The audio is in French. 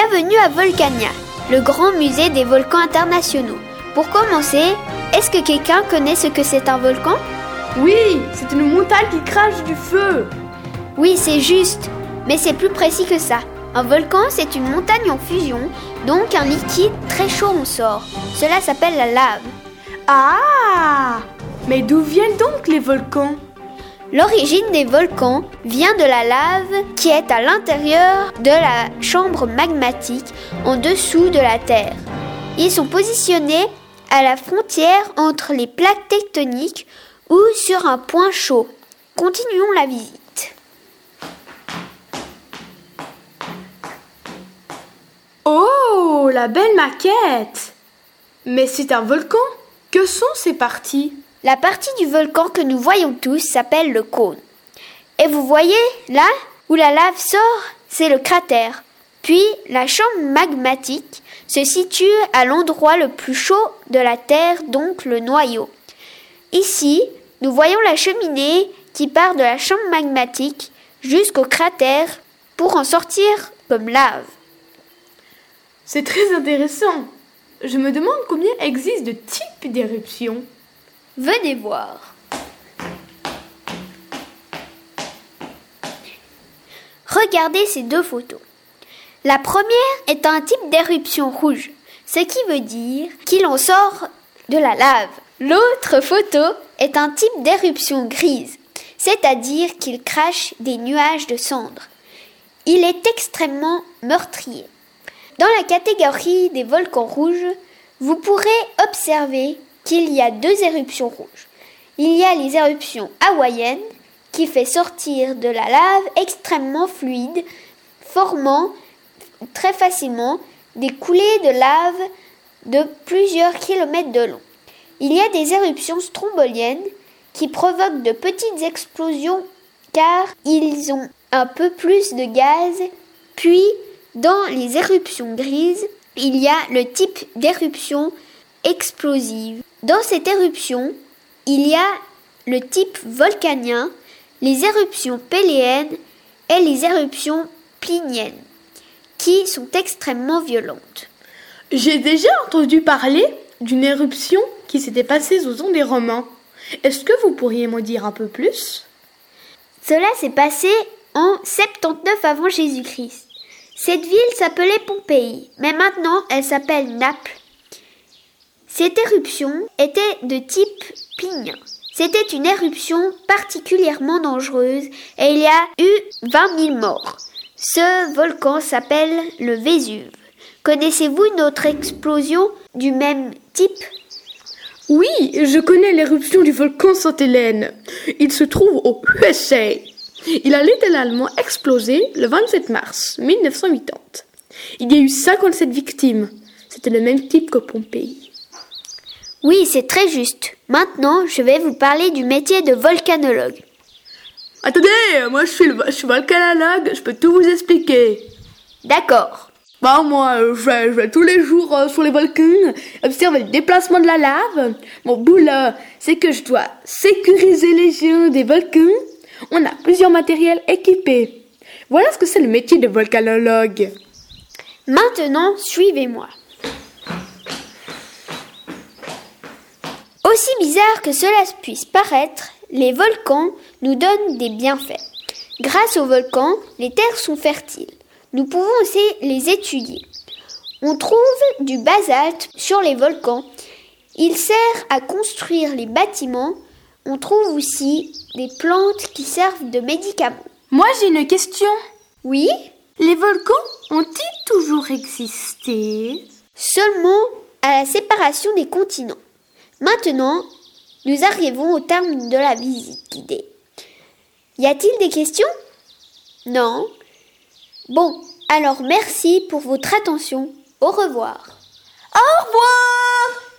Bienvenue à Volcania, le grand musée des volcans internationaux. Pour commencer, est-ce que quelqu'un connaît ce que c'est un volcan? Oui, c'est une montagne qui crache du feu. Oui, c'est juste, mais c'est plus précis que ça. Un volcan, c'est une montagne en fusion, donc un liquide très chaud en sort. Cela s'appelle la lave. Ah Mais d'où viennent donc les volcans? L'origine des volcans vient de la lave qui est à l'intérieur de la chambre magmatique en dessous de la Terre. Ils sont positionnés à la frontière entre les plaques tectoniques ou sur un point chaud. Continuons la visite. Oh, la belle maquette Mais c'est un volcan Que sont ces parties? La partie du volcan que nous voyons tous s'appelle le cône. Et vous voyez, là, où la lave sort, c'est le cratère. Puis, la chambre magmatique se situe à l'endroit le plus chaud de la Terre, donc le noyau. Ici, nous voyons la cheminée qui part de la chambre magmatique jusqu'au cratère pour en sortir comme lave. C'est très intéressant. Je me demande combien existe de types d'éruptions. Venez voir. Regardez ces deux photos. La première est un type d'éruption rouge, ce qui veut dire qu'il en sort de la lave. L'autre photo est un type d'éruption grise, c'est-à-dire qu'il crache des nuages de cendres. Il est extrêmement meurtrier. Dans la catégorie des volcans rouges, vous pourrez observer qu'il y a deux éruptions rouges. Il y a les éruptions hawaïennes qui fait sortir de la lave extrêmement fluide, formant très facilement des coulées de lave de plusieurs kilomètres de long. Il y a des éruptions stromboliennes qui provoquent de petites explosions car ils ont un peu plus de gaz. Puis, dans les éruptions grises, il y a le type d'éruption explosive. Dans cette éruption, il y a le type volcanien, les éruptions péléennes et les éruptions pliniennes, qui sont extrêmement violentes. J'ai déjà entendu parler d'une éruption qui s'était passée aux ans des Romains. Est-ce que vous pourriez m'en dire un peu plus? Cela s'est passé en 79 avant Jésus-Christ. Cette ville s'appelait Pompéi, mais maintenant elle s'appelle Naples. Cette éruption était de type plinien. C'était une éruption particulièrement dangereuse et il y a eu 20 000 morts. Ce volcan s'appelle le Vésuve. Connaissez-vous une autre explosion du même type? Oui, je connais l'éruption du volcan Sainte-Hélène. Il se trouve au USA. Il a littéralement explosé le 27 mars 1980. Il y a eu 57 victimes. C'était le même type que Pompéi. Oui, c'est très juste. Maintenant, je vais vous parler du métier de volcanologue. Attendez, moi je suis, le, je suis volcanologue, je peux tout vous expliquer. D'accord. Bah moi, euh, je vais, je vais tous les jours euh, sur les volcans, observer le déplacement de la lave. Mon boulot, c'est que je dois sécuriser les géants des volcans. On a plusieurs matériels équipés. Voilà ce que c'est le métier de volcanologue. Maintenant, suivez-moi. Aussi bizarre que cela puisse paraître, les volcans nous donnent des bienfaits. Grâce aux volcans, les terres sont fertiles. Nous pouvons aussi les étudier. On trouve du basalte sur les volcans. Il sert à construire les bâtiments. On trouve aussi des plantes qui servent de médicaments. Moi j'ai une question. Oui, Les volcans ont-ils toujours existé? Seulement à la séparation des continents. Maintenant, nous arrivons au terme de la visite guidée. Y a-t-il des questions? Non Bon, alors merci pour votre attention. Au revoir. Au revoir